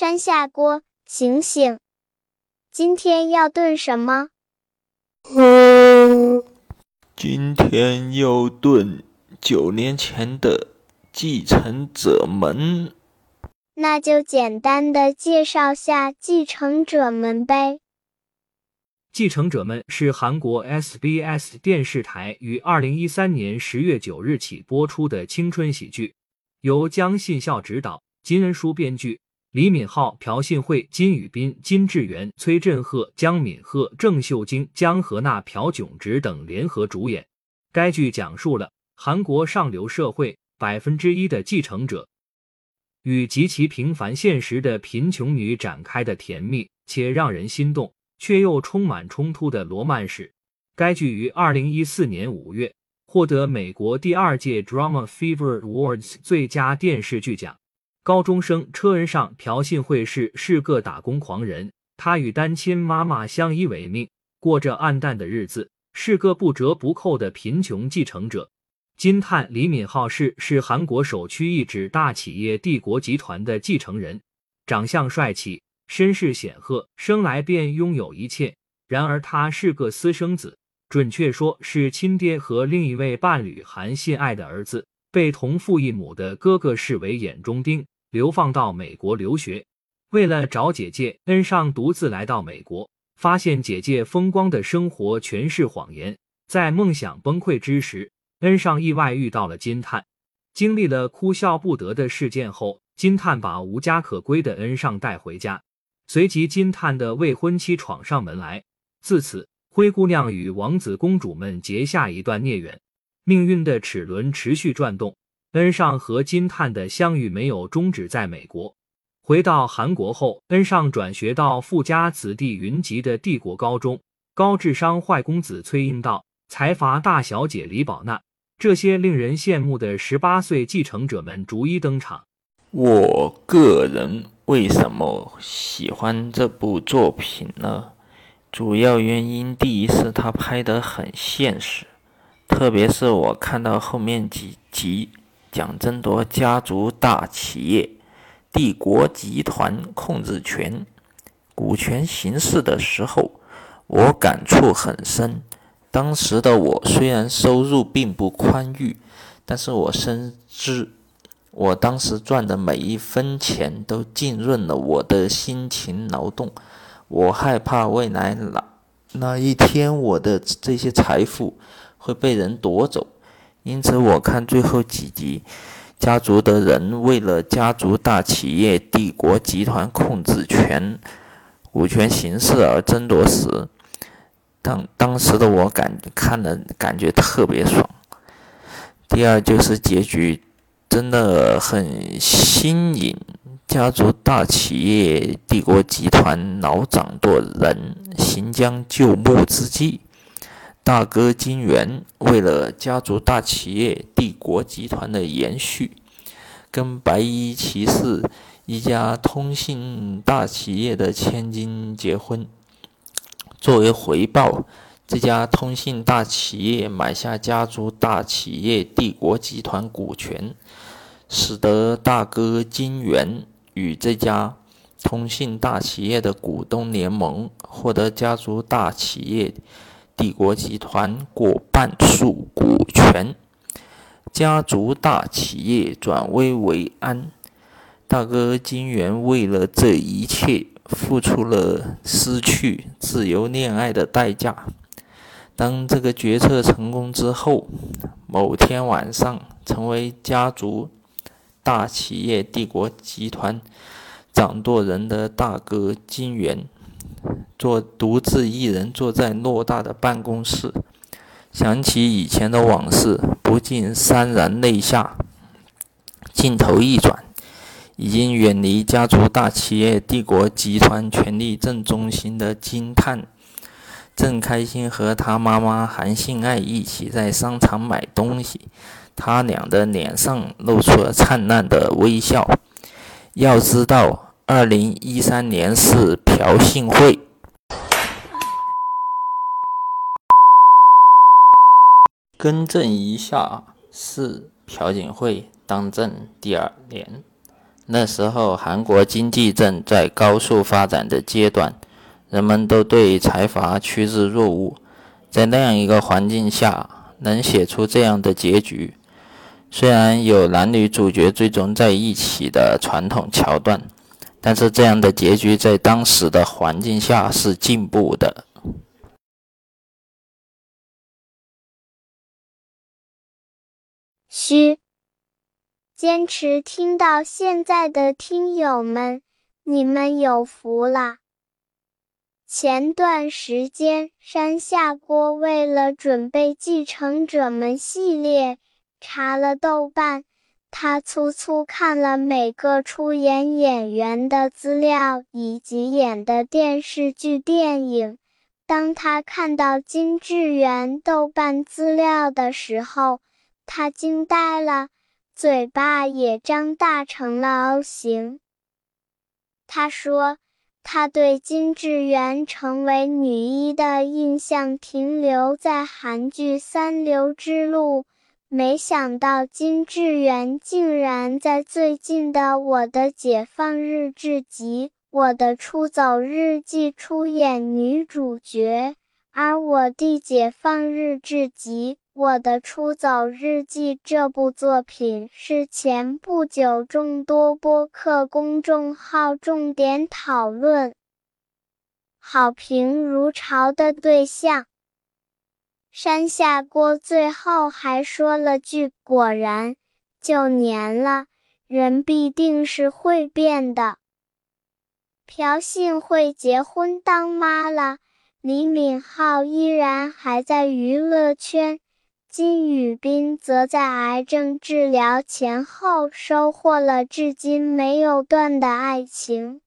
山下锅，醒醒！今天要炖什么？今天要炖九年前的继承者们。那就简单的介绍下继承者们呗。继承者们是韩国 SBS 电视台于二零一三年十月九日起播出的青春喜剧，由姜信孝执导，金恩淑编剧。李敏镐、朴信惠、金宇彬、金智媛、崔振赫、姜敏赫、郑秀晶、姜河娜、朴炯植等联合主演。该剧讲述了韩国上流社会百分之一的继承者与极其平凡现实的贫穷女展开的甜蜜且让人心动却又充满冲突的罗曼史。该剧于二零一四年五月获得美国第二届 Drama Fever Awards 最佳电视剧奖。高中生车恩尚朴信惠是是个打工狂人，他与单亲妈妈相依为命，过着暗淡的日子，是个不折不扣的贫穷继承者。金探李敏镐是是韩国首屈一指大企业帝国集团的继承人，长相帅气，身世显赫，生来便拥有一切。然而他是个私生子，准确说是亲爹和另一位伴侣韩信爱的儿子。被同父异母的哥哥视为眼中钉，流放到美国留学。为了找姐姐，恩尚独自来到美国，发现姐姐风光的生活全是谎言。在梦想崩溃之时，恩尚意外遇到了金探。经历了哭笑不得的事件后，金探把无家可归的恩尚带回家。随即，金探的未婚妻闯上门来。自此，灰姑娘与王子公主们结下一段孽缘。命运的齿轮持续转动，恩尚和金探的相遇没有终止在美国。回到韩国后，恩尚转学到富家子弟云集的帝国高中，高智商坏公子崔英道、财阀大小姐李宝娜，这些令人羡慕的十八岁继承者们逐一登场。我个人为什么喜欢这部作品呢？主要原因，第一是他拍得很现实。特别是我看到后面几集讲争夺家族大企业、帝国集团控制权、股权形势的时候，我感触很深。当时的我虽然收入并不宽裕，但是我深知，我当时赚的每一分钱都浸润了我的辛勤劳动。我害怕未来哪哪一天我的这些财富。会被人夺走，因此我看最后几集，家族的人为了家族大企业、帝国集团控制权、股权形势而争夺时，当当时的我感看了感觉特别爽。第二就是结局真的很新颖，家族大企业、帝国集团老掌舵人行将就木之际。大哥金元为了家族大企业帝国集团的延续，跟白衣骑士一家通信大企业的千金结婚。作为回报，这家通信大企业买下家族大企业帝国集团股权，使得大哥金元与这家通信大企业的股东联盟，获得家族大企业。帝国集团过半数股权，家族大企业转危为安。大哥金元为了这一切，付出了失去自由恋爱的代价。当这个决策成功之后，某天晚上，成为家族大企业帝国集团掌舵人的大哥金元。坐独自一人坐在偌大的办公室，想起以前的往事，不禁潸然泪下。镜头一转，已经远离家族大企业帝国集团权力正中心的金探，正开心和他妈妈韩信爱一起在商场买东西，他俩的脸上露出了灿烂的微笑。要知道。二零一三年是朴信惠，更正一下，是朴槿惠当政第二年。那时候韩国经济正在高速发展的阶段，人们都对财阀趋之若鹜。在那样一个环境下，能写出这样的结局，虽然有男女主角最终在一起的传统桥段，但是这样的结局在当时的环境下是进步的。嘘，坚持听到现在的听友们，你们有福啦！前段时间，山下锅为了准备《继承者们》系列，查了豆瓣，他粗粗看了每个出演演员的资料以及演的电视剧、电影。当他看到金智媛豆瓣资料的时候，他惊呆了，嘴巴也张大成了 O 型。他说。他对金智媛成为女一的印象停留在韩剧《三流之路》，没想到金智媛竟然在最近的《我的解放日志》及《我的出走日记》出演女主角，而我的解放日志及。我的出走日记这部作品是前不久众多播客公众号重点讨论、好评如潮的对象。山下锅最后还说了句：“果然，九年了，人必定是会变的。”朴信惠结婚当妈了，李敏镐依然还在娱乐圈。金宇彬则在癌症治疗前后收获了至今没有断的爱情。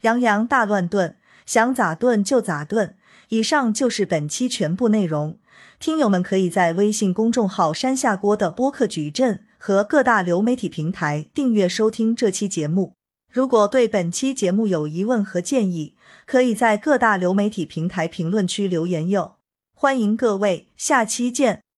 洋洋大乱炖，想咋炖就咋炖。以上就是本期全部内容。听友们可以在微信公众号“山下锅”的播客矩阵和各大流媒体平台订阅收听这期节目。如果对本期节目有疑问和建议，可以在各大流媒体平台评论区留言哟。欢迎各位，下期见。